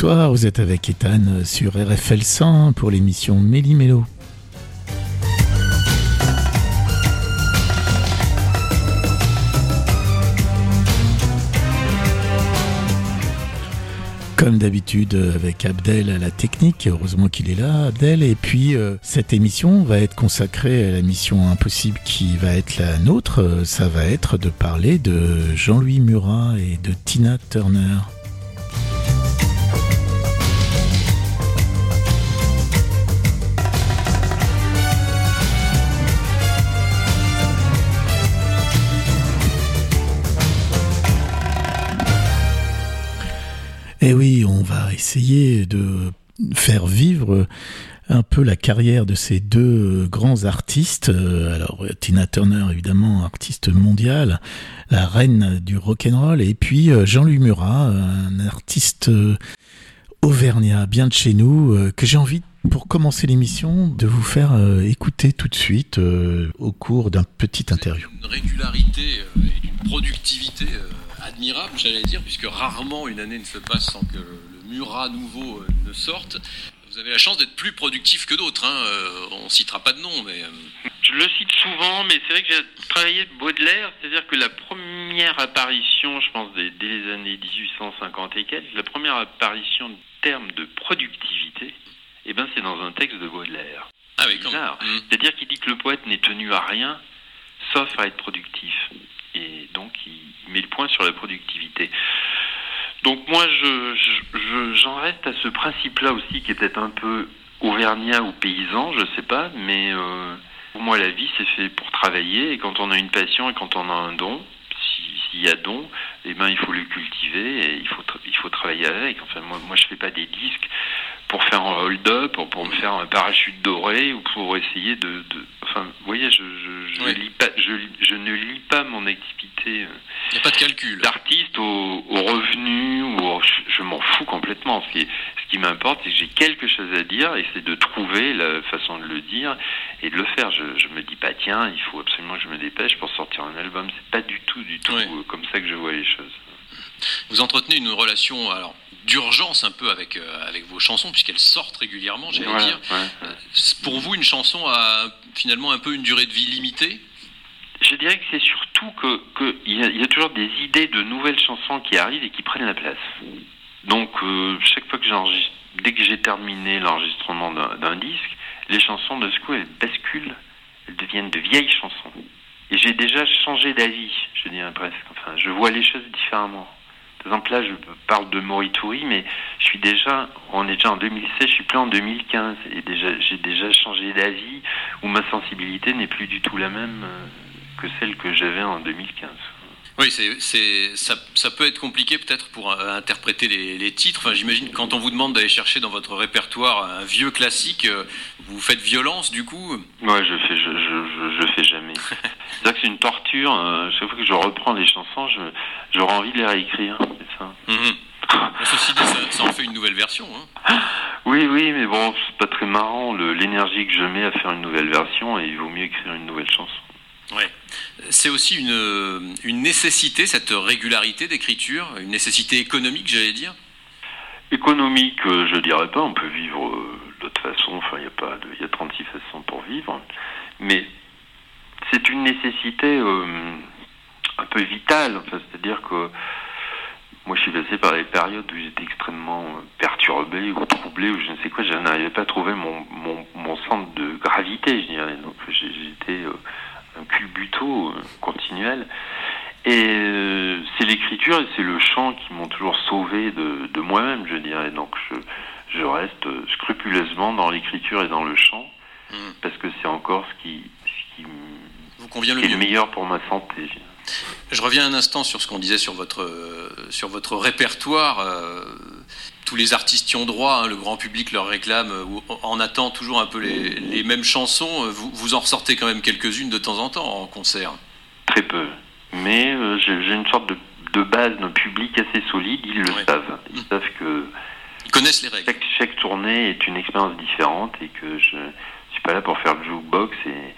Bonsoir, vous êtes avec Ethan sur RFL 100 pour l'émission Méli Mélo. Comme d'habitude avec Abdel à la technique, heureusement qu'il est là, Abdel. Et puis euh, cette émission va être consacrée à la mission impossible qui va être la nôtre. Euh, ça va être de parler de Jean-Louis Murat et de Tina Turner. Eh oui, on va essayer de faire vivre un peu la carrière de ces deux grands artistes. Alors Tina Turner, évidemment, artiste mondiale, la reine du rock'n'roll, et puis euh, Jean-Louis Murat, un artiste euh, auvergnat, bien de chez nous, euh, que j'ai envie, pour commencer l'émission, de vous faire écouter tout de suite au cours d'un petit interview. Une régularité et une productivité admirable, j'allais dire, puisque rarement une année ne se passe sans que le Murat nouveau euh, ne sorte. Vous avez la chance d'être plus productif que d'autres. Hein. Euh, on citera pas de nom, mais. Euh, Je le cite souvent, mais c'est vrai que j'ai travaillé Baudelaire, c'est-à-dire que la première apparition, je pense, dès, les années 1850 et quelques, la première apparition de terme de productivité, eh ben, c'est dans un texte de Baudelaire. Ah oui. Mmh. C'est-à-dire qu'il dit que le poète n'est tenu à rien, sauf à être productif et donc il met le point sur la productivité. Donc moi, je, j'en reste à ce principe-là aussi qui était un peu auvergnat ou paysan, je sais pas, mais euh, pour moi la vie c'est fait pour travailler et quand on a une passion et quand on a un don, s'il y a don, eh ben il faut le cultiver et il faut il faut travailler avec. Enfin moi moi je fais pas des disques pour faire un hold-up, pour, pour me faire un parachute doré ou pour essayer de, de enfin vous voyez je je, je, lis pas, je, je ne lis pas mon activité calcul. d'artiste au, au, revenu ou je, m'en fous complètement. Ce qui ce qui m'importe c'est que j'ai quelque chose à dire et c'est de trouver la façon de le dire et de le faire. Je je me dis pas tiens il faut absolument que je me dépêche pour sortir un album. C'est pas du tout du tout comme ça que je vois les choses vous entretenez une relation alors d'urgence un peu avec, euh, avec vos chansons, puisqu'elles sortent régulièrement, j'allais dire. Euh, pour vous, une chanson a finalement un peu une durée de vie limitée? Je dirais que c'est surtout qu'il que y, a, y a toujours des idées de nouvelles chansons qui arrivent et qui prennent la place. Donc, euh, chaque fois que j'enregistre, dès que j'ai terminé l'enregistrement d'un disque, les chansons de ce coup, elles basculent, elles deviennent de vieilles chansons. Et j'ai déjà changé d'avis, je dirais presque. Enfin, je vois les choses différemment. Par exemple, là, je parle de Morituri, mais je suis déjà, on est déjà en 2016, je suis plus en 2015, et déjà, j'ai déjà changé d'avis, où ma sensibilité n'est plus du tout la même euh, que celle que j'avais en 2015. Oui, c'est, c'est, ça, ça, peut être compliqué peut-être pour euh, interpréter les, les, titres. Enfin, j'imagine quand on vous demande d'aller chercher dans votre répertoire un vieux classique, euh, vous faites violence du coup Ouais, je fais, je, je, je fais jamais. c'est que c'est une torture. Euh, chaque fois que je reprends les chansons, je, j'aurais envie de les réécrire. C'est ça. Ceci dit, ça, ça, en fait une nouvelle version. Hein. Oui, oui, mais bon, c'est pas très marrant l'énergie que je mets à faire une nouvelle version, et il vaut mieux écrire une nouvelle chanson. Ouais. C'est aussi une, une, nécessité, cette régularité d'écriture, une nécessité économique, j'allais dire? Économique, euh, je dirais pas, on peut vivre euh, d'autre façon, enfin, il y, a pas de, y a 36 façons pour vivre, mais c'est une nécessité euh, un peu vitale, enfin, c'est-à-dire que moi je suis passé par des périodes où j'étais extrêmement perturbé ou troublé ou je ne sais quoi, je n'arrivais pas à trouver mon, mon, mon, centre de gravité, je dirais, donc j'étais... Euh, un culbuto euh, continuel. Et euh, c'est l'écriture et c'est le chant qui m'ont toujours sauvé de, de moi-même, je dirais. Donc je, je reste scrupuleusement dans l'écriture et dans le chant, mmh. parce que c'est encore ce qui, ce qui vous convient le, le meilleur pour ma santé. Je reviens un instant sur ce qu'on disait sur votre, sur votre répertoire. Euh, tous les artistes y ont droit, hein, le grand public leur réclame, ou en attend toujours un peu les, les mêmes chansons. Vous, vous, en ressortez quand même quelques-unes de temps en temps en concert Très peu. Mais euh, j'ai une sorte de, de, base d'un public assez solide, ils le ouais. savent. Ils mmh. savent que. Ils connaissent les règles. Chaque, chaque, tournée est une expérience différente et que je ne suis pas là pour faire le jukebox et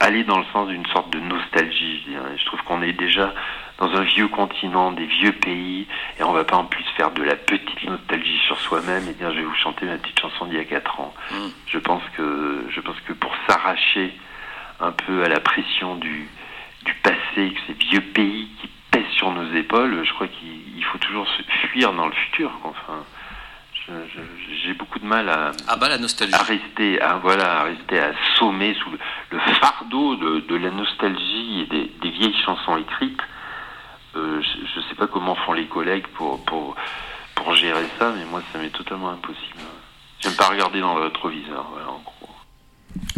aller dans le sens d'une sorte de nostalgie. Je, je trouve qu'on est déjà dans un vieux continent, des vieux pays, et on va pas en plus faire de la petite nostalgie sur soi-même, eh bien, je vais vous chanter ma petite chanson d'il y a 4 ans. Mm. Je pense que, je pense que pour s'arracher un peu à la pression du, du passé, que ces vieux pays qui pèsent sur nos épaules, je crois qu'il faut toujours se fuir dans le futur. Enfin, j'ai beaucoup de mal à, ah bah, la nostalgie. à rester, à, voilà, à rester assommé sous le, fardeau de, de, la nostalgie et des, des vieilles chansons écrites. Euh, je ne sais pas comment font les collègues pour, pour, pour gérer ça, mais moi, ça m'est totalement impossible. J'aime pas regarder dans le rétroviseur, voilà, en gros.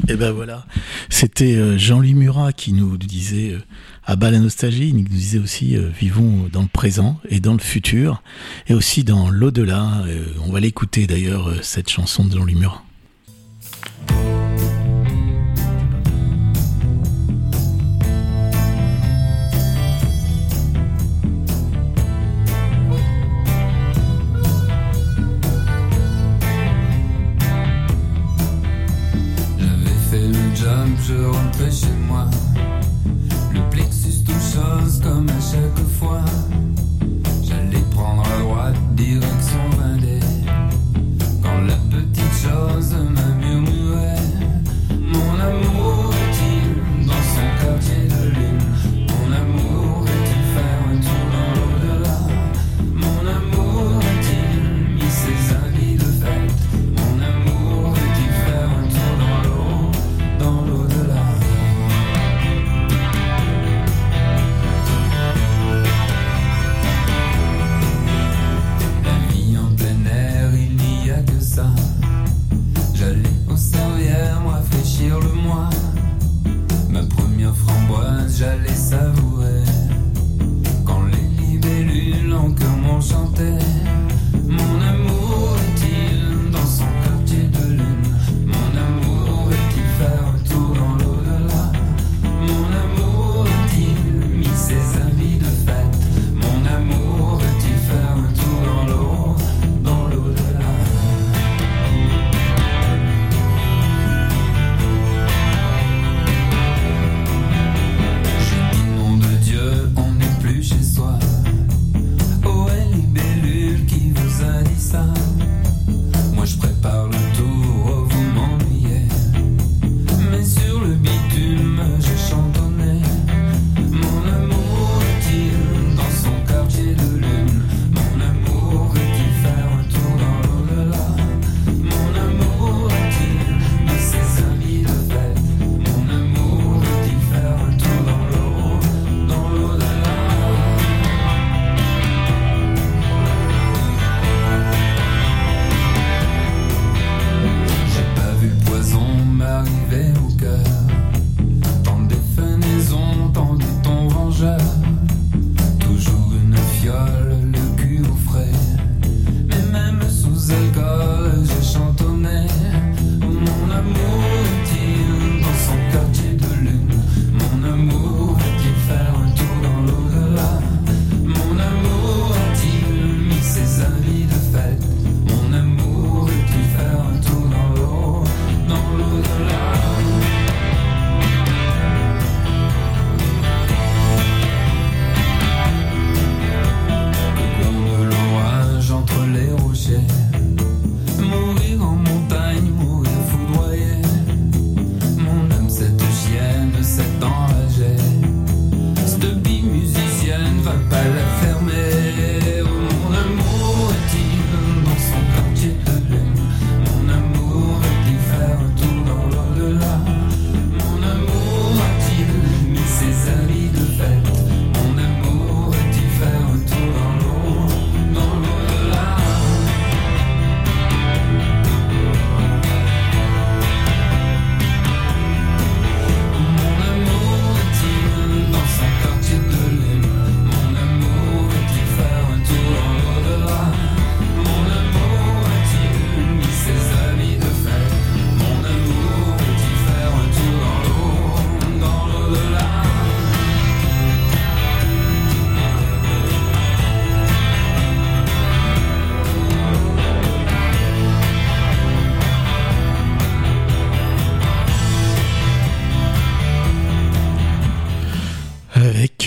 Et eh ben voilà, c'était euh, Jean-Louis Murat qui nous disait euh, à bas la nostalgie, il nous disait aussi vivons dans le présent et dans le futur et aussi dans l'au-delà. on va l'écouter d'ailleurs cette chanson de Jean-Louis Murat.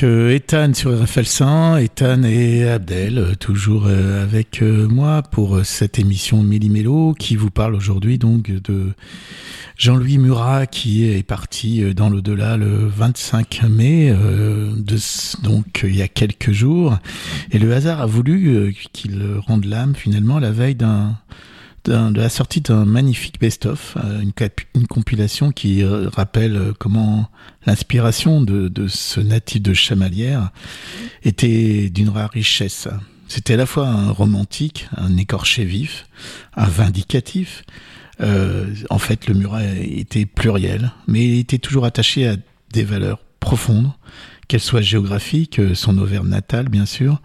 Euh, Ethan sur RFL 100, Ethan et Abdel, euh, toujours euh, avec moi pour cette émission Méli-Mélo qui vous parle aujourd'hui donc de Jean-Louis Murat qui est parti dans l'au-delà le 25 mai, donc il y a quelques jours. Et le hasard a voulu qu'il rende l'âme finalement la veille d'un de la sortie d'un magnifique best-of, euh, une, compilation qui euh, rappelle euh, comment l'inspiration de, ce natif de Chamalières était d'une rare richesse. C'était à la fois un romantique, un écorché vif, un vindicatif. En fait, le Murat était pluriel, mais il était toujours attaché à des valeurs profondes, qu'elles soient géographiques, son Auvergne natale, bien sûr,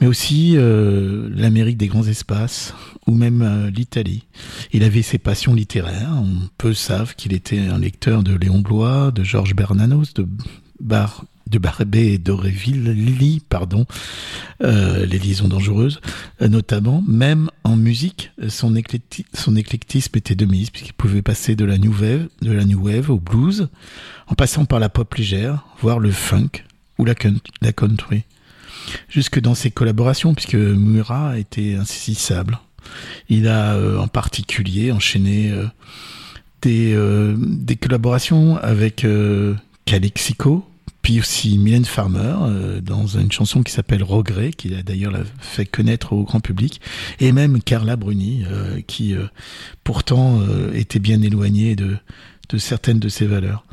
mais aussi euh, l'Amérique des grands espaces ou même euh, l'Italie. Il avait ses passions littéraires. On peut savent qu'il était un lecteur de Léon Blois, de Georges Bernanos, de Bar de Barbet et d'Aurevilly, pardon, euh, les liaisons dangereuses, euh, notamment, même en musique, son, son éclectisme était de mise, puisqu'il pouvait passer de la new wave, de la new wave au blues, en passant par la pop légère, voire le funk ou la country jusque dans ses collaborations, puisque Murat était insaisissable. Il a euh, en particulier enchaîné euh, des, euh, des, collaborations avec Calexico, puis aussi Mylène Farmer dans une chanson qui s'appelle Regret, qu'il a d'ailleurs fait connaître au grand public, et même Carla Bruni, qui pourtant était bien éloignée de, de certaines de ces valeurs.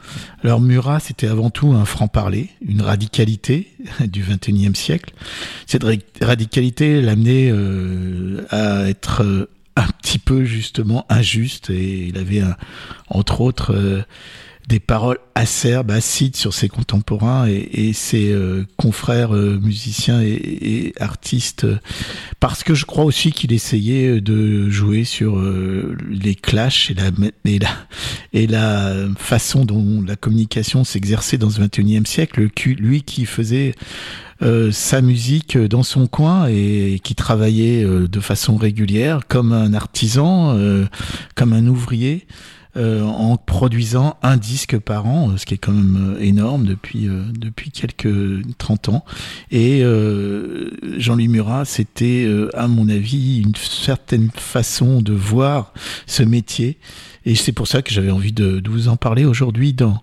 Alors Murat, c'était avant tout un franc-parler, une radicalité du XXIe siècle. Cette radicalité l'amenait euh, à être euh, un petit peu justement injuste et il avait entre autres euh, des paroles acerbes, acides sur ses contemporains et, ses euh, confrères euh, musiciens et, artistes, parce que je crois aussi qu'il essayait de jouer sur euh, les clashs et la, et la, façon dont la communication s'exerçait dans ce 21e siècle, lui qui faisait sa musique dans son coin et qui travaillait de façon régulière comme un artisan, comme un ouvrier. Euh, en produisant un disque par an, ce qui est quand même euh, énorme depuis euh, depuis quelques 30 ans. Et Jean-Louis Murat, c'était à mon avis une certaine façon de voir ce métier et c'est pour ça que j'avais envie de, vous en parler aujourd'hui dans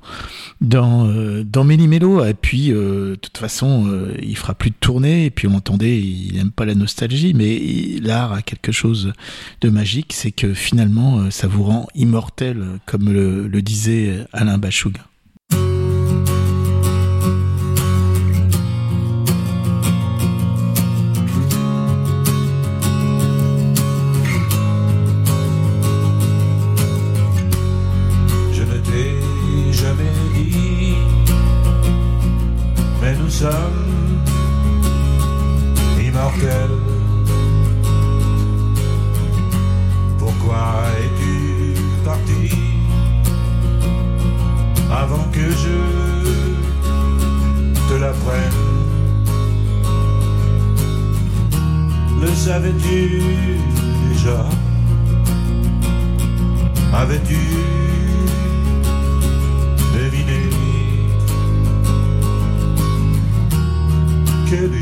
dans euh, dans Méli-Mélo. Et puis, euh, de toute façon, euh, il fera plus de tournée. Et puis, on entendait, il n'aime pas la nostalgie, mais l'art a quelque chose de magique, c'est que finalement, ça vous rend immortel, comme le, le disait Alain Bachung. sommes. Pourquoi es-tu parti avant que je te l'apprenne? Le savais-tu déjà? Avais-tu barrière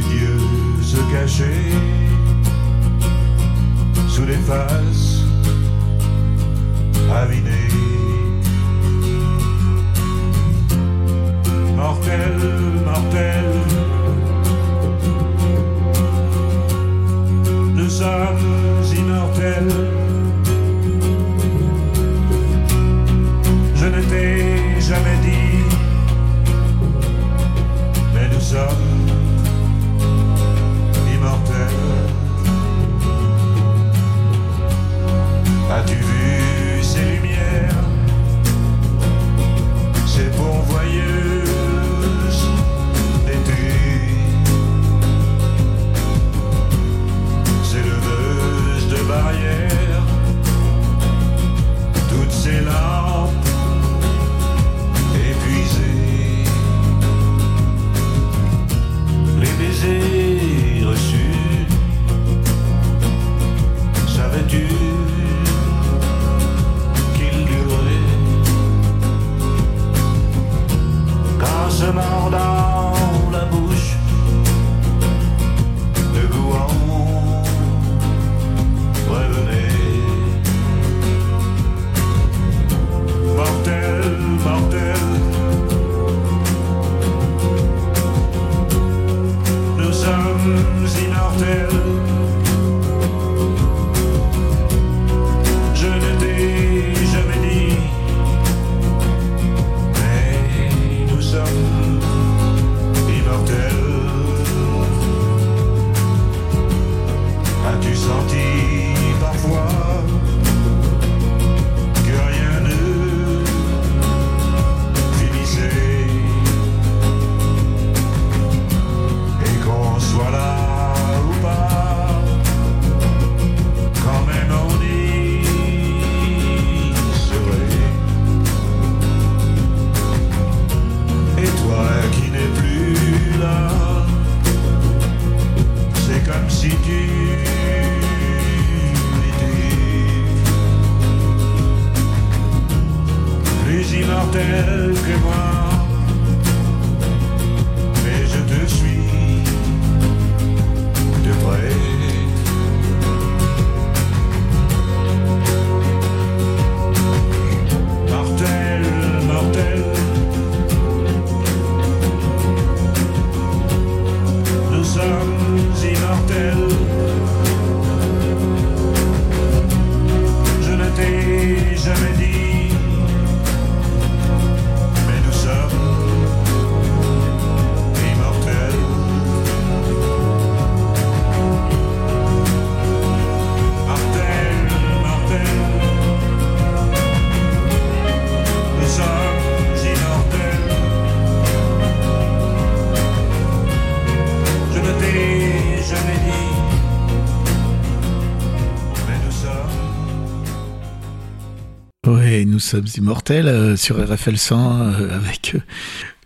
sommes immortels euh, sur RFL 100 euh, avec euh,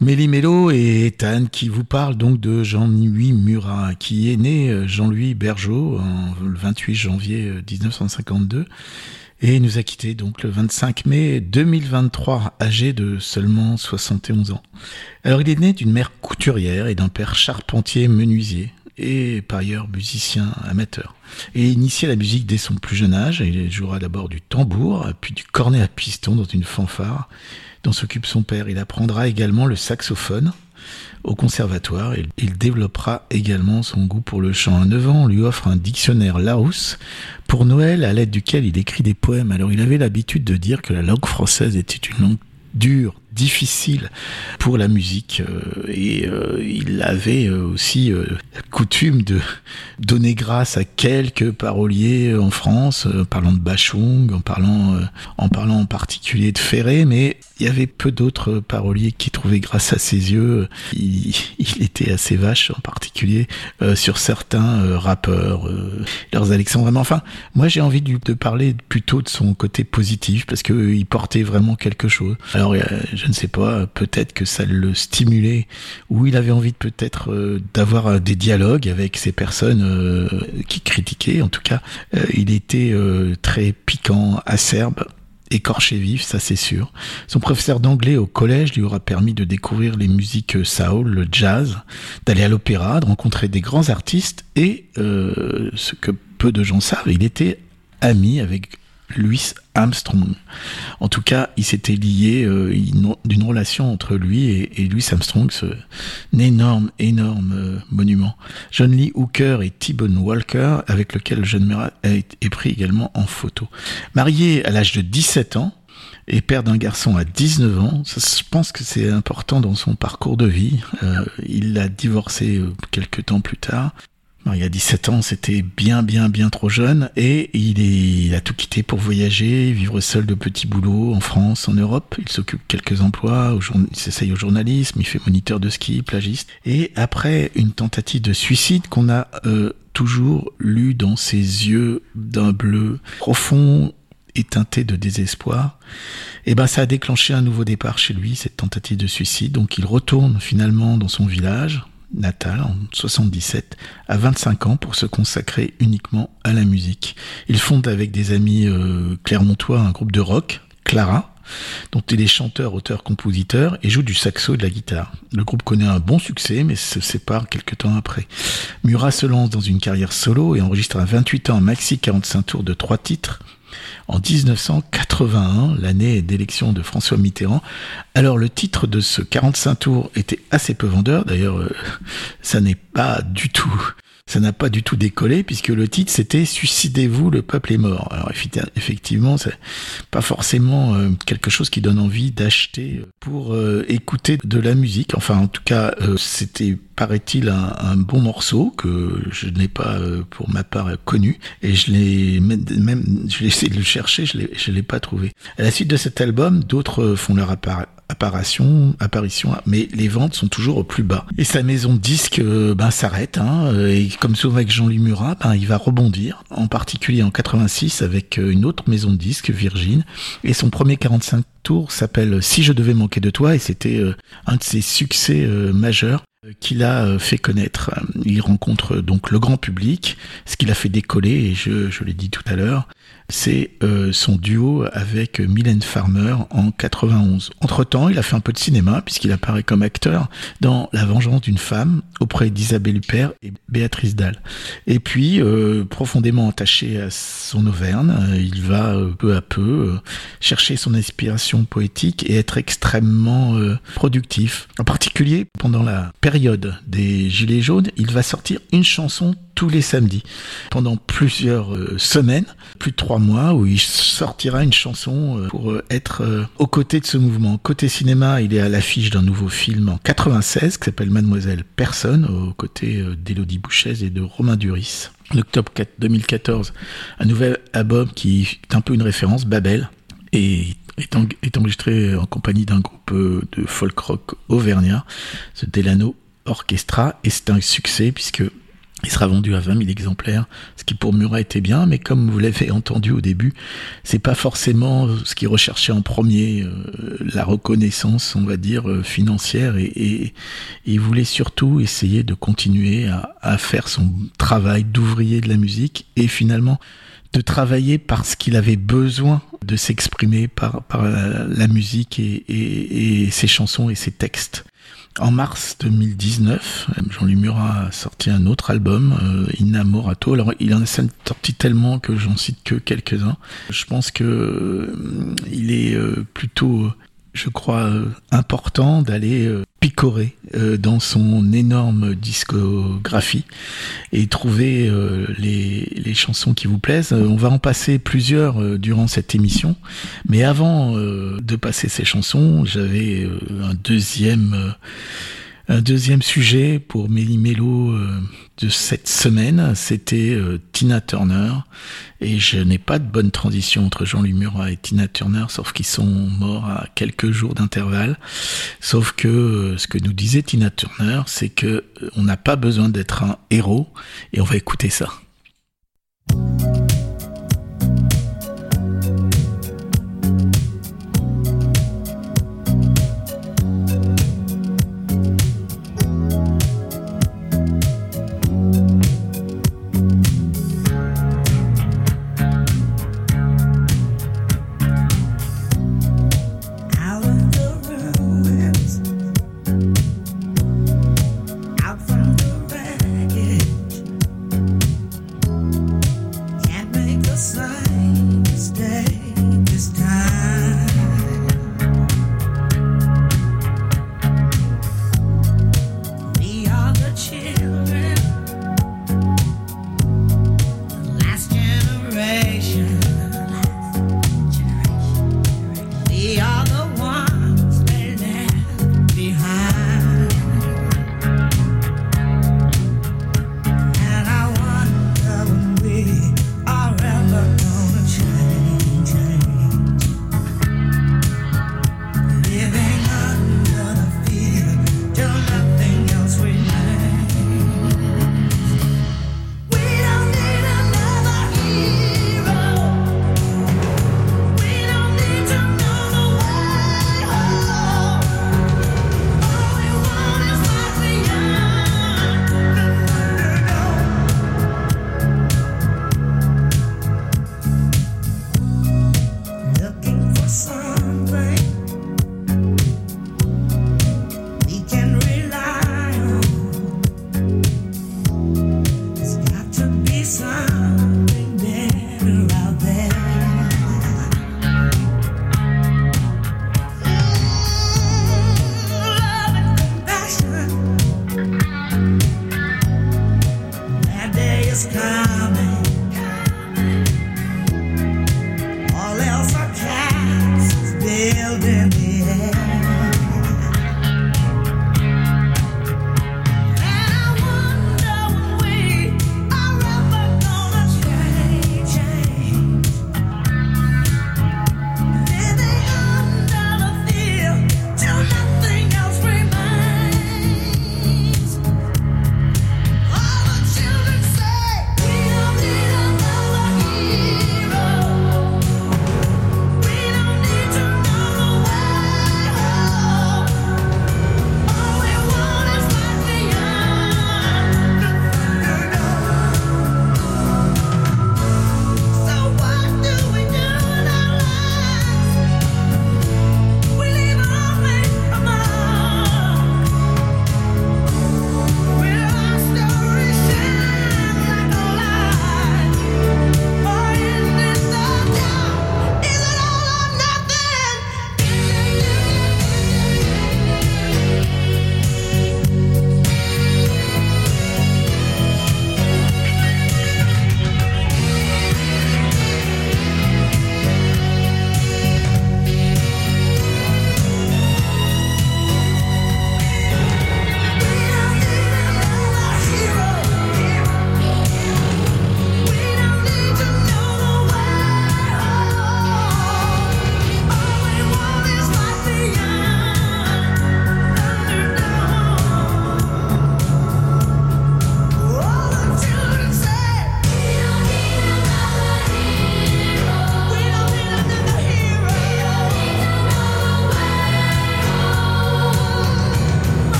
Mélie Mélo et Ethan qui vous parlent donc de Jean-Louis Murat qui est né Jean-Louis Bergeau en, le 28 janvier 1952 et nous a quitté donc le 25 mai 2023 âgé de seulement 71 ans. Alors il est né d'une mère couturière et d'un père charpentier menuisier et par ailleurs musicien amateur. Et initié à la musique dès son plus jeune âge, il jouera d'abord du tambour, puis du cornet à piston dans une fanfare dont s'occupe son père. Il apprendra également le saxophone au conservatoire il développera également son goût pour le chant. À 9 ans, on lui offre un dictionnaire Larousse pour Noël à l'aide duquel il écrit des poèmes. Alors il avait l'habitude de dire que la langue française était une langue dure, difficile pour la musique euh, et euh, il avait euh, aussi coutume de donner grâce à quelques paroliers en France, en parlant de Bachung, en parlant, en parlant en particulier de Ferré, mais il y avait peu d'autres paroliers qui trouvaient grâce à ses yeux. Il, était assez vache, en particulier sur certains rappeurs, leurs Alexandre. Enfin, moi j'ai envie de, parler plutôt de son côté positif parce que il portait vraiment quelque chose. Alors, je je ne sais pas, peut-être que ça le stimulait, ou il avait envie peut-être euh, d'avoir euh, des dialogues avec ces personnes euh, qui critiquaient. En tout cas, il était très piquant, acerbe écorché vif, ça c'est sûr. Son professeur d'anglais au collège lui aura permis de découvrir les musiques soul, le jazz, d'aller à l'opéra, de rencontrer des grands artistes et ce que peu de gens savent, il était ami avec Louis Armstrong. En tout cas, il s'était lié euh, d'une relation entre lui et, Louis Armstrong, ce, un énorme, énorme euh, monument. John Lee Hooker et T-Bone Walker, avec lequel le jeune Murat est pris également en photo. Marié à l'âge de 17 ans, et père d'un garçon à 19 ans. je pense que c'est important dans son parcours de vie. Euh, il a divorcé quelques temps plus tard il y a 17 ans, c'était bien, bien, bien trop jeune et il, a tout quitté pour voyager, vivre seul de petits boulots en France, en Europe. Il s'occupe quelques emplois, il s'essaye au journalisme, il fait moniteur de ski, plagiste. Et après une tentative de suicide qu'on a euh, toujours lu dans ses yeux d'un bleu profond et teinté de désespoir, et eh ben ça a déclenché un nouveau départ chez lui, cette tentative de suicide. Donc il retourne finalement dans son village, natal en 77 à 25 ans pour se consacrer uniquement à la musique. Il fonde avec des amis euh, clermontois un groupe de rock, Clara, dont il est chanteur, auteur, compositeur et joue du saxo et de la guitare. Le groupe connaît un bon succès mais se sépare quelques temps après. Murat se lance dans une carrière solo et enregistre à 28 ans un maxi 45 tours de trois titres en 1981, l'année d'élection de François Mitterrand. Alors le titre de ce 45 tours était assez peu vendeur, d'ailleurs euh, ça n'est pas du tout ça n'a pas du tout décollé puisque le titre c'était Suicidez-vous, le peuple est mort. Alors effectivement, c'est pas forcément euh, quelque chose qui donne envie d'acheter pour euh, écouter de la musique. Enfin, en tout cas, euh, c'était paraît-il un, bon morceau que je n'ai pas pour ma part connu et je l'ai même je l'ai essayé de le chercher, je l'ai je l'ai pas trouvé. À la suite de cet album, d'autres font leur apparition apparition, apparition, mais les ventes sont toujours au plus bas. Et sa maison de disque euh, ben, s'arrête, hein, euh, et comme souvent avec Jean-Louis Murat, ben, il va rebondir, en particulier en 86 avec euh, une autre maison de disque, Virgin, et son premier 45 tours s'appelle Si je devais manquer de toi, et c'était un de ses succès majeurs qu'il a fait connaître. Il rencontre donc le grand public, ce qu'il a fait décoller, et je, je l'ai dit tout à l'heure, c'est euh, son duo avec Mylène Farmer en 91. Entre-temps, il a fait un peu de cinéma puisqu'il apparaît comme acteur dans La vengeance d'une femme auprès d'Isabelle Huppert et Béatrice Dalle. Et puis, euh, profondément attaché à son Auvergne, euh, il va peu à peu chercher son inspiration poétique et être extrêmement productif. En particulier, pendant la période des Gilets jaunes, il va sortir une chanson tous les samedis pendant plusieurs euh, semaines, plus de trois mois, où il sortira une chanson euh, pour euh, être aux côtés de ce mouvement. Côté cinéma, il est à l'affiche d'un nouveau film en 96 qui s'appelle Mademoiselle Personne, aux côtés d'Élodie Bouchez et de Romain Duris. En octobre 2014, un nouvel album qui est un peu une référence, Babel, est, enregistré en compagnie d'un groupe de folk rock auvergnat, ce Delano Orchestra, et c'est un succès puisque il sera vendu à 20 000 exemplaires, ce qui pour Murat était bien, mais comme vous l'avez entendu au début, c'est pas forcément ce qu'il recherchait en premier, euh, la reconnaissance, on va dire, euh, financière, et, il voulait surtout essayer de continuer à, faire son travail d'ouvrier de la musique, et finalement de travailler parce qu'il avait besoin de s'exprimer par, la, musique et ses chansons et ses textes. En mars 2019, Jean-Louis Murat a sorti un autre album, euh, Inamorato. Alors, il en a sorti tellement que j'en cite que quelques-uns. Je pense que euh, il est euh, plutôt je crois, euh, important d'aller euh, picorer euh, dans son énorme discographie et trouver les, les, chansons qui vous plaisent. On va en passer plusieurs durant cette émission, mais avant de passer ces chansons, j'avais un deuxième deuxième sujet pour Méli Mélo euh, de cette semaine, c'était euh, Tina Turner. Et je n'ai pas de bonne transition entre Jean-Louis Murat et Tina Turner, sauf qu'ils sont morts à quelques jours d'intervalle. Sauf que euh, ce que nous disait Tina Turner, c'est que on n'a pas besoin d'être un héros, et on va écouter ça.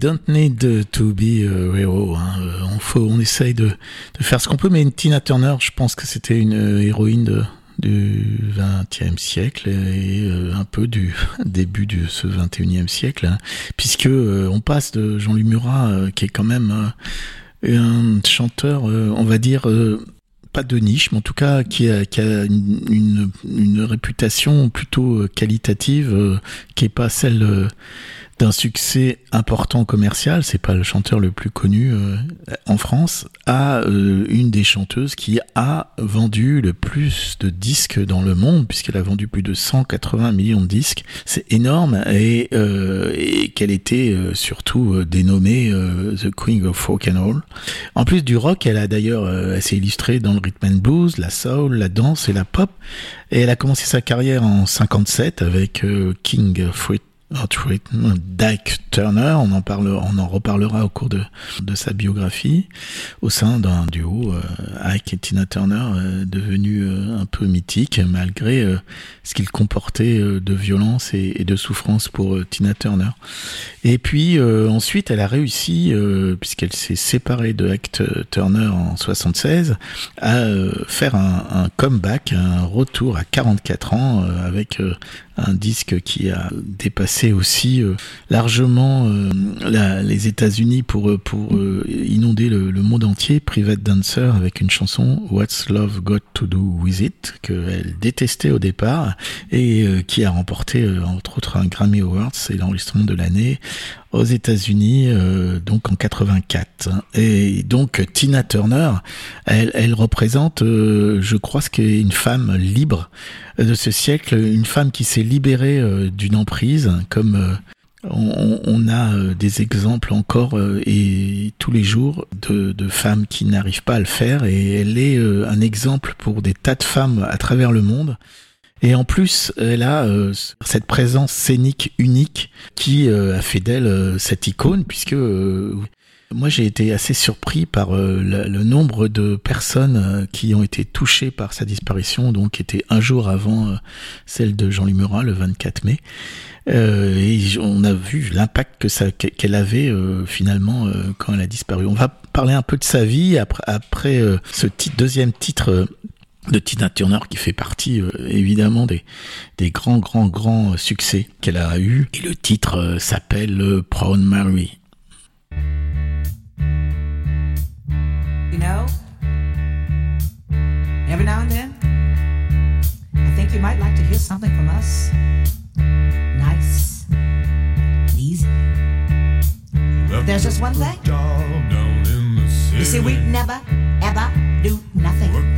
Don't need to be a hero. Hein. On, faut, on essaye de, faire ce qu'on peut, mais Tina Turner, je pense que c'était une héroïne de, du XXe siècle et euh, un peu du début de ce XXIe siècle, hein, puisque euh, on passe de Jean-Louis Murat, euh, qui est quand même un chanteur, on va dire pas de niche, mais en tout cas qui a, une, réputation plutôt qualitative, qui est pas celle d'un succès important commercial, c'est pas le chanteur le plus connu euh, en France, à euh, une des chanteuses qui a vendu le plus de disques dans le monde, puisqu'elle a vendu plus de 180 millions de disques. C'est énorme et, euh, et qu'elle était surtout dénommée The Queen of Folk and Roll. En plus du rock, elle a d'ailleurs, elle s'est illustrée dans le rhythm and blues, la soul, la danse et la pop. Et elle a commencé sa carrière en 57 avec King Fruit Dyke Turner, on en parle, on en reparlera au cours de, de sa biographie, au sein d'un duo, euh, Ike et Tina Turner, euh, devenu euh, un peu mythique malgré euh, ce qu'il comportait de violence et, et, de souffrance pour Tina Turner. Et puis ensuite, elle a réussi, puisqu'elle s'est séparée de Ike Turner en 76, à faire un, un, comeback, un retour à 44 ans avec un disque qui a dépassé aussi euh, largement euh, les États-Unis pour euh, inonder le, le, monde entier. Private Dancer avec une chanson What's Love Got to Do with It qu'elle détestait au départ et qui a remporté entre autres un Grammy Awards, c'est l'enregistrement de l'année aux États-Unis, euh, donc en 84. Et donc Tina Turner, elle, représente, euh, je crois, ce qu'est une femme libre de ce siècle, une femme qui s'est libérée euh, d'une emprise, comme on, on, a des exemples encore et tous les jours de, de femmes qui n'arrivent pas à le faire, et elle est un exemple pour des tas de femmes à travers le monde. Et en plus, elle a euh, cette présence scénique unique qui euh, a fait d'elle euh, cette icône, puisque moi j'ai été assez surpris par le, nombre de personnes qui ont été touchées par sa disparition, donc qui était un jour avant celle de Jean-Louis Murat, le 24 mai. et on a vu l'impact que ça qu'elle avait finalement quand elle a disparu. On va parler un peu de sa vie après, après ce titre, deuxième titre de Tina Turner qui fait partie euh, évidemment des, des grands grands grands succès qu'elle a eu et le titre euh, s'appelle euh, Proud Mary. You know, every now and then, I think you might like to hear something from us. Nice, easy. There's just one thing. You see, we never, ever do nothing.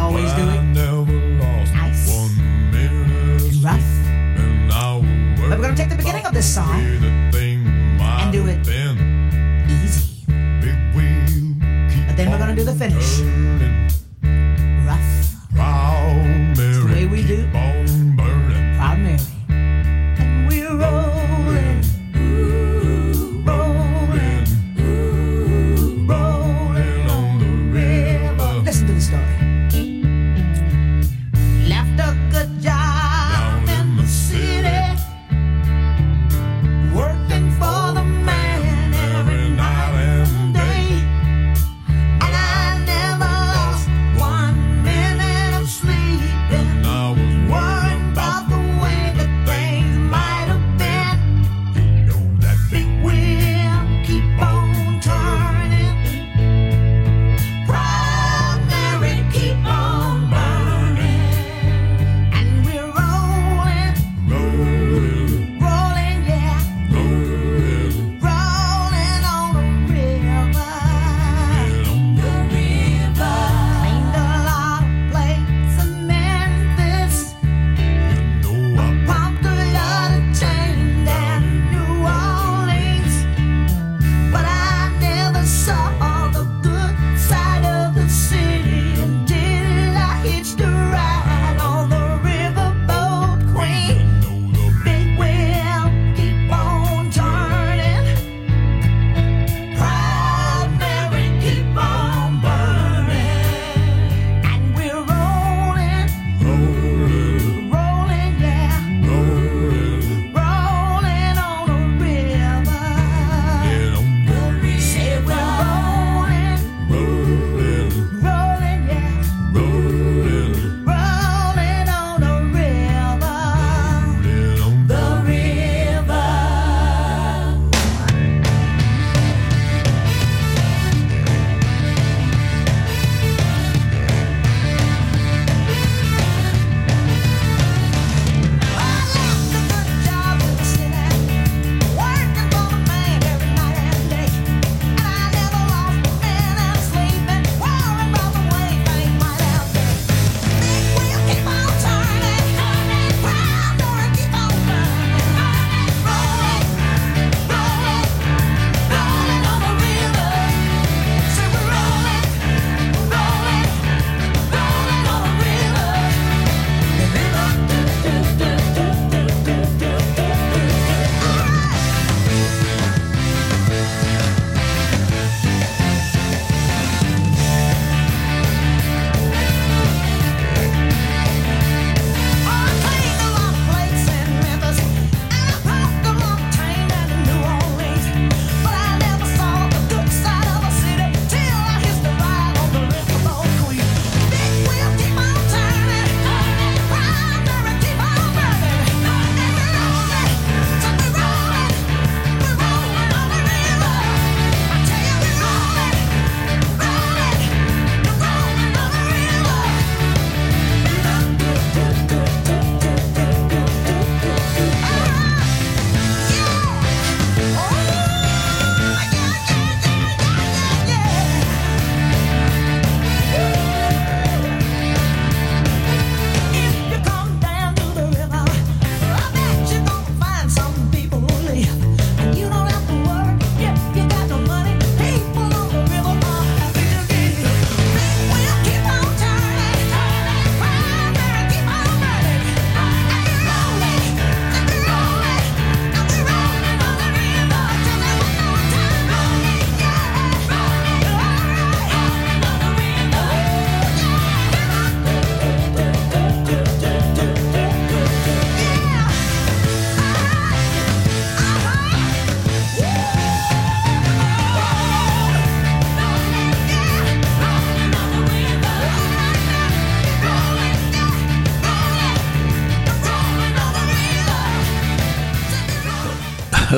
Always do it. Nice. Rough. But we're going to take the beginning of this song and do it easy. But then we're going to do the finish.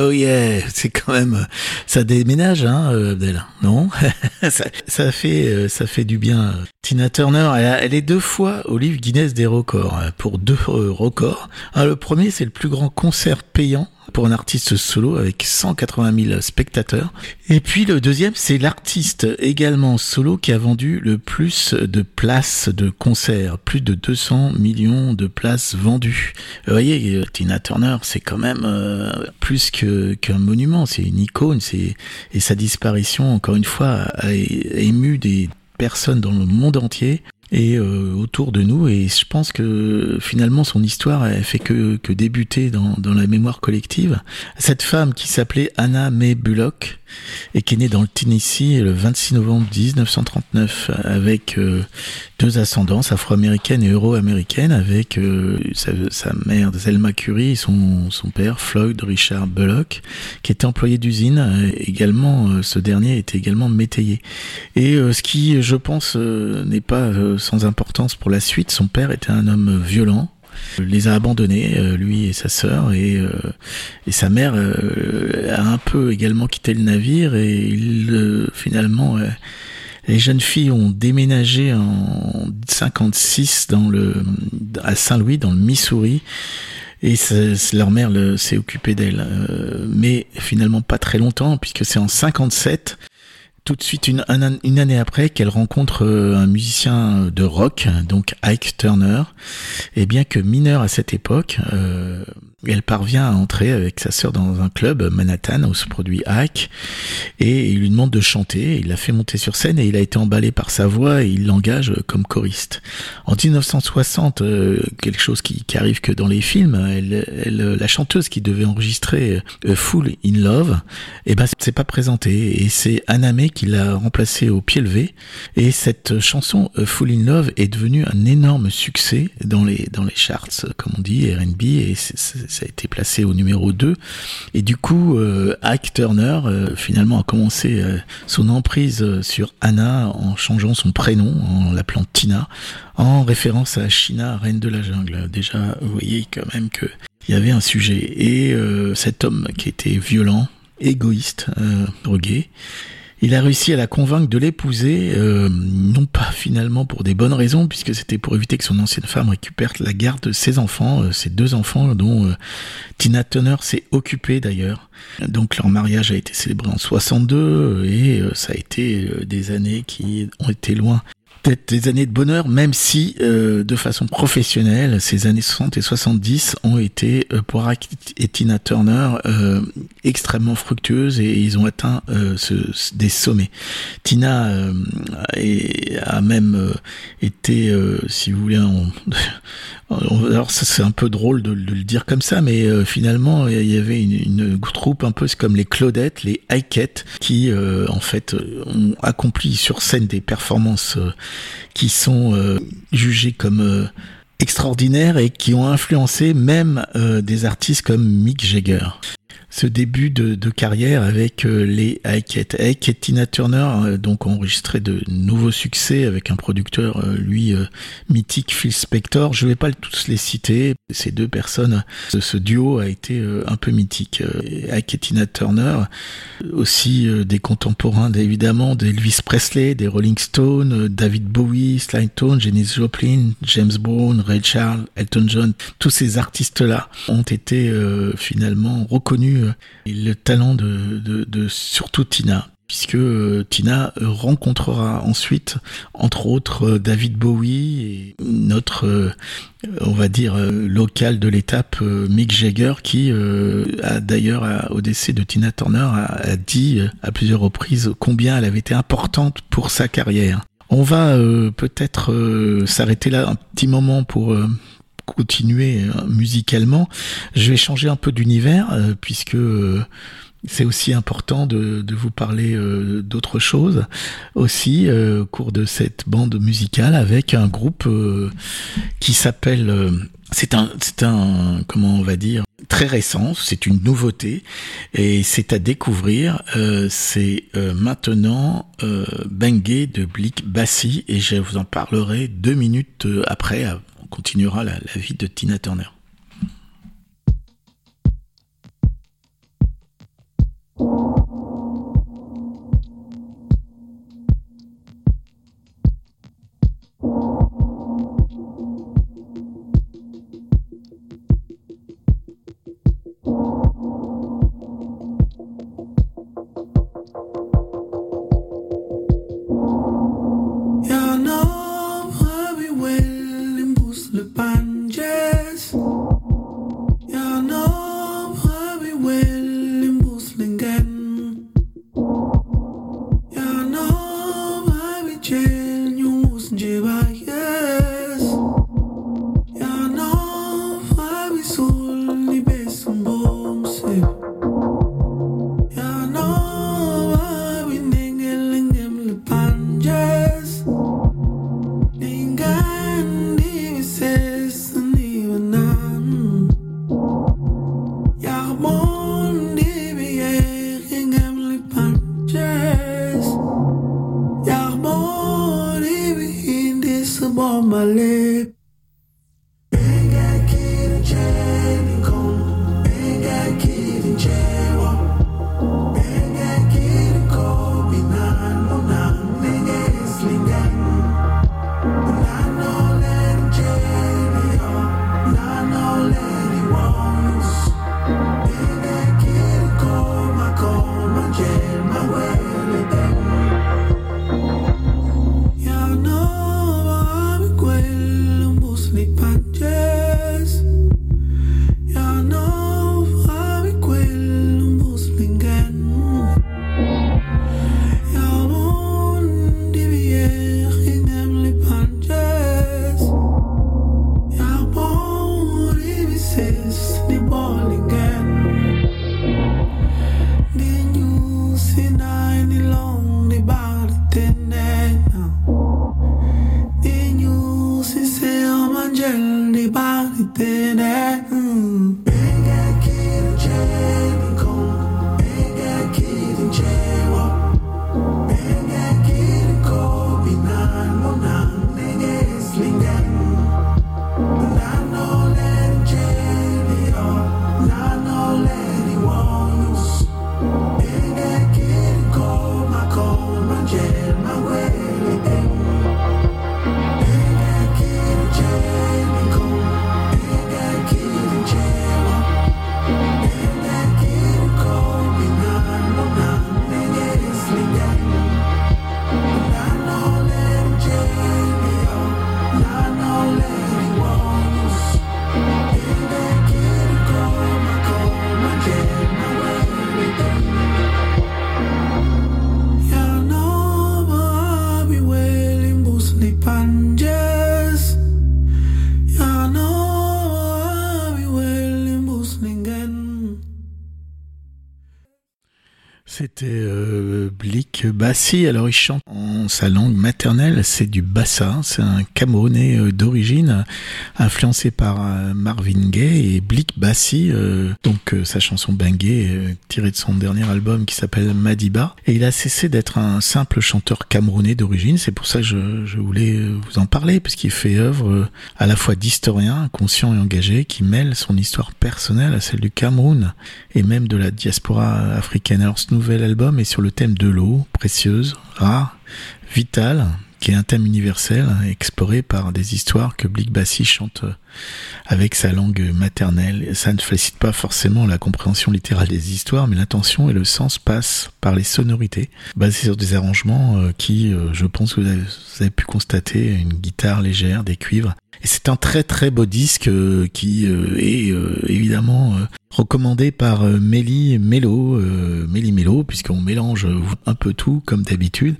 Oh yeah, c'est quand même ça déménage hein Abdel. Non? Ça, fait ça fait du bien. Tina Turner, elle, est deux fois au livre Guinness des records pour deux records. Ah, le premier, c'est le plus grand concert payant pour un artiste solo avec 180 000 spectateurs. Et puis le deuxième, c'est l'artiste également solo qui a vendu le plus de places de concert, plus de 200 millions de places vendues. Vous voyez, Tina Turner, c'est quand même euh, plus qu'un monument, c'est une icône, c'est et sa disparition, encore une fois, a ému des personnes dans le monde entier et euh, autour de nous. Et je pense que finalement son histoire elle fait que, que débuter dans, dans la mémoire collective. Cette femme qui s'appelait Anna May Bullock et qui est née dans le Tennessee le 26 novembre 1939 avec euh, deux ascendances afro-américaines et euro-américaines avec euh, sa, mère Zelma Curie et son, son père Floyd Richard Bullock qui était employé d'usine également ce dernier était également métayer et ce qui je pense n'est pas sans importance pour la suite. Son père était un homme violent, les a abandonnés, euh, lui et sa sœur, et, euh, et sa mère euh, a un peu également quitté le navire, et il, finalement, les jeunes filles ont déménagé en 56 dans le, à Saint-Louis, dans le Missouri, et leur mère s'est occupée d'elle. mais finalement pas très longtemps, puisque c'est en 57 tout de suite une, année après qu'elle rencontre euh, un musicien de rock, donc Ike Turner, et bien que mineur à cette époque, euh, elle parvient à entrer avec sa sœur dans un club Manhattan où se produit Ike et il lui demande de chanter. Il la fait monter sur scène et il a été emballé par sa voix et il l'engage comme choriste. En 1960, euh, quelque chose qui, qui, arrive que dans les films, elle, elle, la chanteuse qui devait enregistrer euh, Full in Love, eh ben c'est pas présenté et c'est Anna May qui l'a remplacé au pied levé et cette chanson Full in Love est devenue un énorme succès dans les dans les charts comme on dit R&B et c'est ça a été placé au numéro 2. Et du coup, euh, Ike Turner euh, finalement a commencé euh, son emprise sur Anna en changeant son prénom, en l'appelant Tina, en référence à China, reine de la jungle. Déjà, vous voyez quand même que il y avait un sujet. Et cet homme qui était violent, égoïste, drogué, il a réussi à la convaincre de l'épouser, euh, non pas finalement pour des bonnes raisons, puisque c'était pour éviter que son ancienne femme récupère la garde de ses enfants, euh, ses deux enfants, dont euh, Tina Turner s'est occupée d'ailleurs. Donc leur mariage a été célébré en 62 et ça a été des années qui ont été loin peut-être des années de bonheur, même si euh, de façon professionnelle, ces années 60 et 70 ont été euh, pour Ike et Tina Turner euh, extrêmement fructueuses et ils ont atteint ce, des sommets. Tina a même été, si vous voulez, en, alors c'est un peu drôle de, le dire comme ça, mais euh, finalement il y avait une, troupe un peu comme les Claudettes, les Haïquettes, qui euh, en fait ont accompli sur scène des performances euh, qui sont jugées comme extraordinaires et qui ont influencé même des artistes comme Mick Jagger ce début de, carrière avec euh, les Ike et Tina Turner euh, donc enregistré de nouveaux succès avec un producteur euh, lui mythique Phil Spector. Je vais pas tous les citer. Ces deux personnes, ce, duo a été un peu mythique. Ike et Tina Turner, aussi des contemporains évidemment d'Elvis Presley, des Rolling Stones, David Bowie, Sly Stone, Janis Joplin, James Brown, Ray Charles, Elton John. Tous ces artistes là ont été finalement reconnus le talent de, surtout Tina puisque euh, Tina rencontrera ensuite, entre autres, David Bowie et notre, on va dire, local de l'étape, Mick Jagger, qui a d'ailleurs, au décès de Tina Turner, a, dit à plusieurs reprises combien elle avait été importante pour sa carrière. On va peut-être s'arrêter là un petit moment pour continuer euh, musicalement, je vais changer un peu d'univers euh, puisque euh, c'est aussi important de, vous parler d'autre chose. Aussi au cours de cette bande musicale avec un groupe qui s'appelle c'est un c'est un comment on va dire très récent c'est une nouveauté et c'est à découvrir c'est maintenant Bengue de Blick Bassi et je vous en parlerai deux minutes après continuera la, vie de Tina Turner. Bassi, alors il chante sa langue maternelle, c'est du Bassa, c'est un Camerounais euh, d'origine, influencé par euh, Marvin Gaye et Blick Bassi, euh, donc sa chanson Bangé, tirée de son dernier album qui s'appelle Madiba. Et il a cessé d'être un simple chanteur camerounais d'origine, c'est pour ça que je, je, voulais vous en parler, puisqu'il fait œuvre à la fois d'historien, conscient et engagé, qui mêle son histoire personnelle à celle du Cameroun et même de la diaspora africaine. Alors ce nouvel album est sur le thème de l'eau, précieuse, rare, vitale, qui est un thème universel, exploré par des histoires que Blick Bassi chante avec sa langue maternelle. Ça ne facilite pas forcément la compréhension littérale des histoires, mais l'intention et le sens passent par les sonorités, basées sur des arrangements euh, qui, euh, je pense vous avez, pu constater, une guitare légère, des cuivres. C'est un très très beau disque euh, qui est évidemment recommandé par Mélie Mélo, Mélie Mélo, puisqu'on mélange un peu tout comme d'habitude.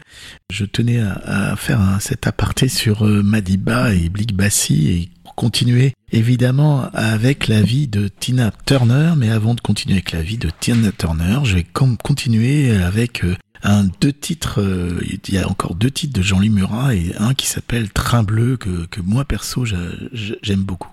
Je tenais à, faire cet aparté sur Madiba et Blick Bassi et continuer évidemment avec la vie de Tina Turner, mais avant de continuer avec la vie de Tina Turner, je vais continuer avec euh, un deux titres, euh, il y a encore deux titres de Jean-Louis Murat et un qui s'appelle Train bleu que, que moi perso j'aime beaucoup.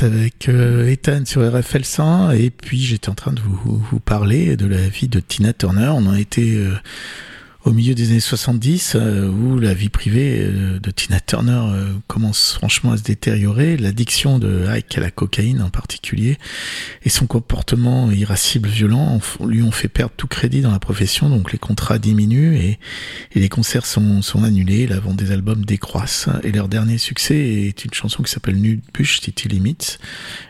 Avec euh, Ethan sur RFL 100 et puis j'étais en train de vous, vous parler de la vie de Tina Turner. On en était euh, au milieu des années 70 euh, où la vie privée euh, de Tina Turner euh, commence franchement à se détériorer. L'addiction de Ike à la cocaïne en particulier et son comportement irascible violent lui ont fait perdre tout crédit dans la profession. Donc les contrats diminuent et, les concerts sont, annulés. La vente des albums décroisse et leur dernier succès est une chanson qui s'appelle Nude Bush City Limits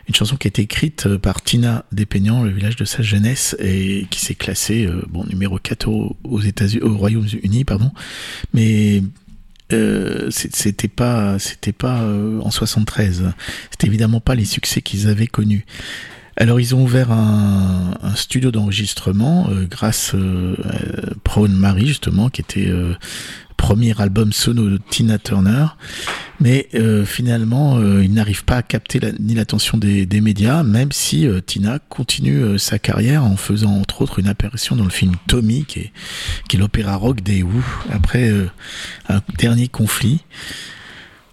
une chanson qui a été écrite par Tina Despeignans, le village de sa jeunesse, et qui s'est classée bon numéro 4 au- aux États-Unis, Royaume-Uni, pardon. Mais euh, c'était pas, c'était pas euh, en 73. C'était évidemment pas les succès qu'ils avaient connus. Alors ils ont ouvert un, studio d'enregistrement euh, grâce euh, à Prawn Marie justement, qui était euh, premier album solo de Tina Turner. Mais euh, finalement, euh, il n'arrive pas à capter la- ni l'attention des, médias, même si Tina continue sa carrière en faisant entre autres une apparition dans le film Tommy, qui est, qui est l'opéra rock des Who, après un dernier conflit.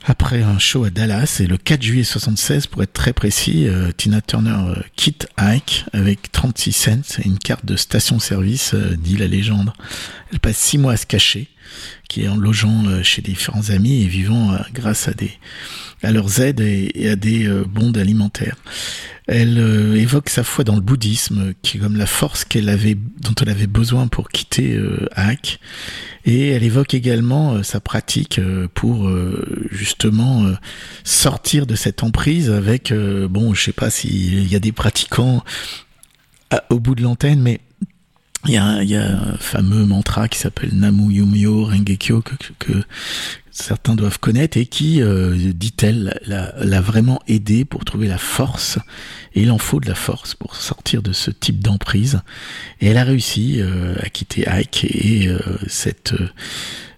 Après un show à Dallas, et le 4 juillet 76, pour être très précis, euh, Tina Turner euh, quitte Ike avec 36 cents et une carte de station-service, euh, dit la légende. Elle passe six mois à se cacher, qui est en logeant euh, chez différents amis et vivant euh, grâce à des à leurs aides et, à des euh, bondes alimentaires. Elle évoque sa foi dans le bouddhisme, qui est comme la force qu'elle avait, dont elle avait besoin pour quitter euh. Et elle évoque également sa pratique pour justement sortir de cette emprise avec, bon, je sais pas s'il y a des pratiquants au bout de l'antenne, mais il y, a, y a un fameux mantra qui s'appelle Namu Yumyo Rengekyo que, que- certains doivent connaître et qui, euh, dit-elle, l'a vraiment aidé pour trouver la force. Et il en faut de la force pour sortir de ce type d'emprise. Et elle a réussi euh, à quitter Ike et euh, cette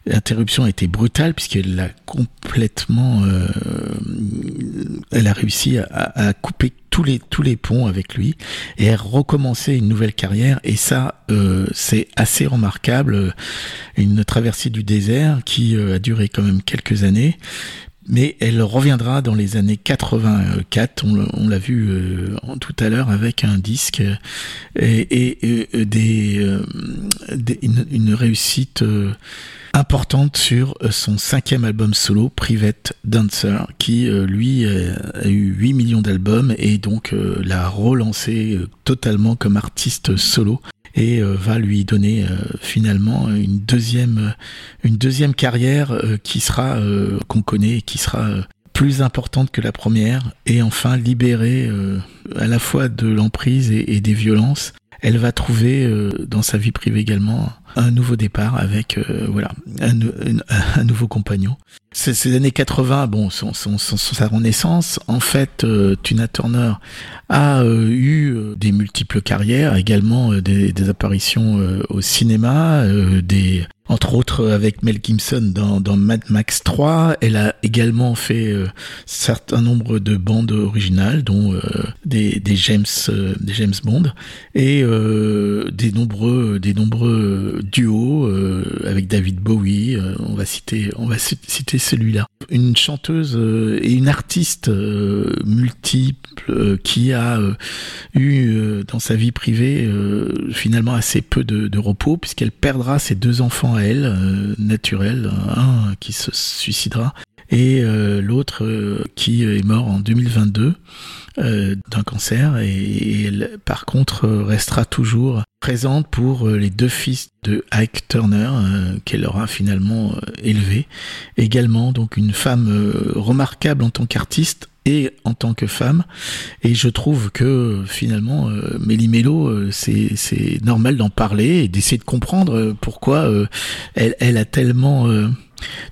euh, interruption a été brutale puisqu'elle l'a complètement, euh, elle a réussi à, couper tous les tous les ponts avec lui et à recommencer une nouvelle carrière. Et ça euh, c'est assez remarquable. Une traversée du désert qui euh, a duré quand même quelques années mais elle reviendra dans les années 84 on, l'a- vu tout à l'heure avec un disque et, des, une, réussite importante sur euh, son cinquième album solo, Private Dancer, qui euh, lui euh, a eu 8 millions d'albums et donc l'a relancé totalement comme artiste solo et va lui donner finalement une deuxième une deuxième carrière qui sera qu'on connaît et qui sera plus importante que la première, et enfin libérée à la fois de l'emprise et, des violences. Elle va trouver dans sa vie privée également un nouveau départ avec voilà un, un, nouveau compagnon. Ces années 80, bon, sont, sont, sont, sa renaissance. En fait, Tina Turner a eu des multiples carrières, également des, des apparitions au cinéma, des entre autres avec Mel Gibson dans, Mad Max 3. Elle a également fait euh, certain nombre de bandes originales, dont euh, des, des James euh, des James Bond et des nombreux des nombreux duos avec David Bowie. on va citer citer celui-là. Une chanteuse et une artiste multiple qui a eu dans sa vie privée finalement assez peu de, de repos puisqu'elle perdra ses deux enfants elle, euh, naturelle, un qui se suicidera et euh, l'autre euh, qui est mort en 2022 d'un cancer et, elle par contre restera toujours présente pour les deux fils de Ike Turner qu'elle aura finalement élevé. Également donc une femme remarquable en tant qu'artiste en tant que femme. Et je trouve que finalement, euh, euh, c'est, c'est normal d'en parler et d'essayer de comprendre euh, pourquoi euh, elle, elle, a tellement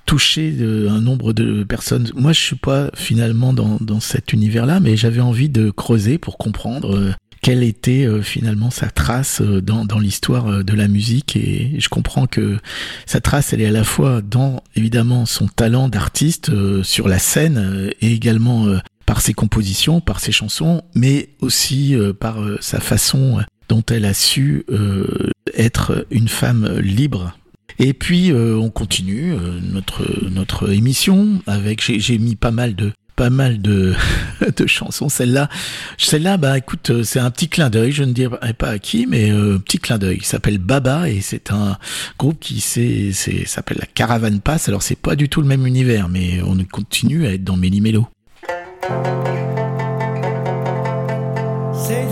touché un nombre de personnes. Moi, je suis pas finalement dans, dans cet univers-là, mais j'avais envie de creuser pour comprendre quelle était euh, finalement sa trace euh, dans, dans l'histoire euh, de la musique. Et je comprends que sa trace elle est à la fois dans évidemment son talent d'artiste sur la scène et également par ses compositions, par ses chansons, mais aussi par sa façon dont elle a su être une femme libre. Et puis on continue notre notre émission avec j'ai mis pas mal de pas mal de, de chansons. Celle-là, celle-là, bah écoute, euh, c'est un petit clin d'œil. Je ne dirais pas à qui, mais euh, petit clin d'œil. Il s'appelle Baba et c'est un groupe qui s'appelle la Caravane Pass. Alors c'est pas du tout le même univers, mais on continue à être dans Méli Mélo. c'est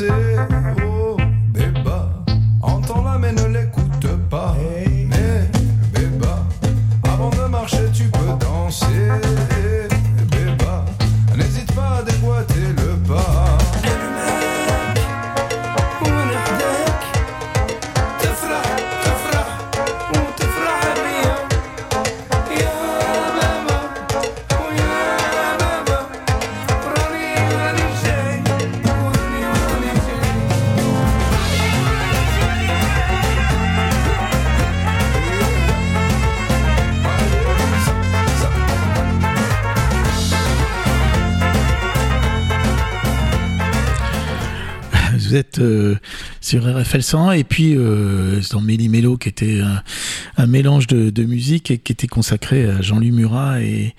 Say. Sur RFL 100 et puis dans Méli Mélo qui était un, mélange de, musique et qui était consacré à Jean-Louis Murat et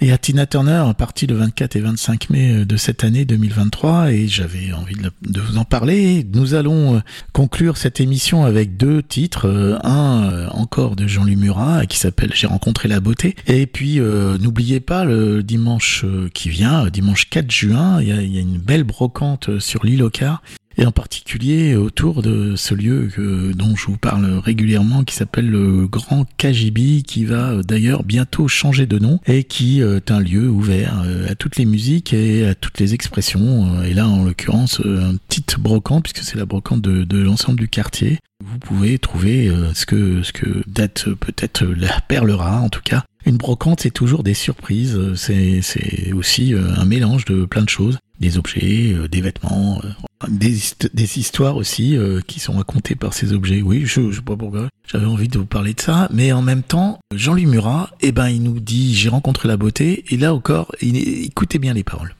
et à Tina Turner, parti le 24 et 25 mai euh, de cette année 2023, et j'avais envie de, vous en parler. Nous allons euh, conclure cette émission avec deux titres, euh, un encore de Jean-Louis Murat qui s'appelle J'ai rencontré la beauté, et puis n'oubliez pas le dimanche qui vient, dimanche 4 juin, il y a, il y a une belle brocante sur l'île Ocar et en particulier autour de ce lieu que, dont je vous parle régulièrement qui s'appelle le Grand Kajibi qui va euh, d'ailleurs bientôt changer de nom et qui euh, est un lieu ouvert euh, à toutes les musiques et à toutes les expressions. Et là en l'occurrence un petit brocante puisque c'est la brocante de, de l'ensemble du quartier. Vous pouvez trouver ce que ce que date peut-être la perle rare en tout cas une brocante, c'est toujours des surprises. C'est, c'est aussi un mélange de plein de choses des objets, euh, des vêtements, euh, des, histoires aussi euh, qui sont racontées par ces objets. Oui, je, je sais. J'avais envie de vous parler de ça, mais en même temps, Jean-Louis Murat, eh ben, il nous dit j'ai rencontré la beauté, et là encore, écoutez bien les paroles.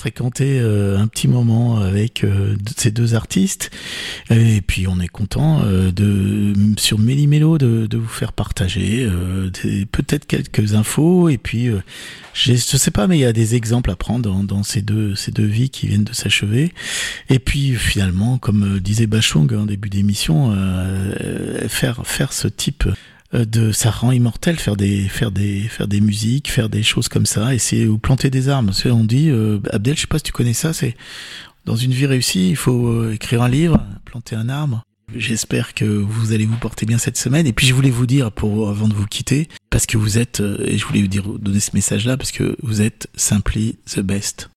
Fréquenté euh, un petit moment avec euh, ces deux artistes. Et puis on est content euh, de sur Méli-Mélo de, de, vous faire partager peut-être quelques infos. Et puis je sais pas mais il y a des exemples à prendre dans, ces deux ces deux vies qui viennent de s'achever. Et puis finalement comme disait Bachung en début d'émission faire faire ce type de ça rend immortel faire des faire des faire des musiques faire des choses comme ça essayer ou planter des armes on dit euh, Abdel je sais pas si tu connais ça c'est dans une vie réussie il faut euh, écrire un livre planter un arbre J'espère que vous allez vous porter bien cette semaine. Et puis je voulais vous dire, pour avant de vous quitter, parce que vous êtes, et je voulais vous dire donner ce message-là, parce que vous êtes simply the best.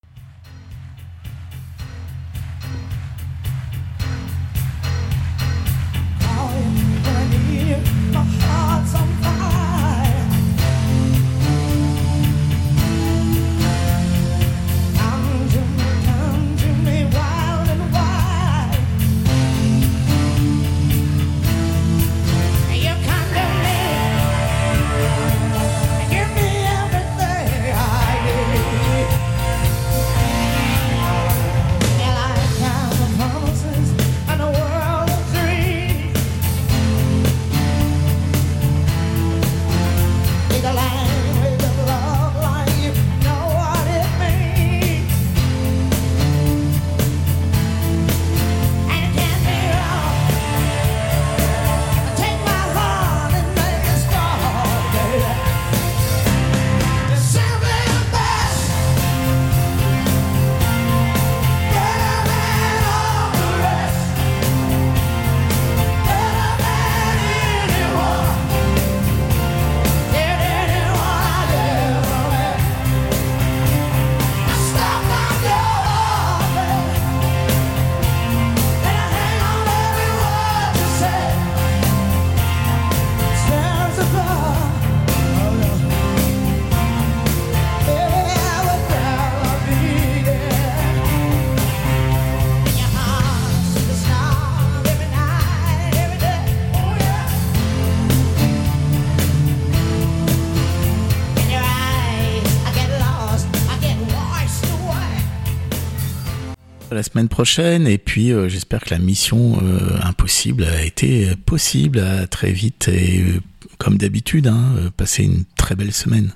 La semaine prochaine. Et puis, j'espère que la mission impossible a été possible. À très vite et comme d'habitude, hein, passez une très belle semaine.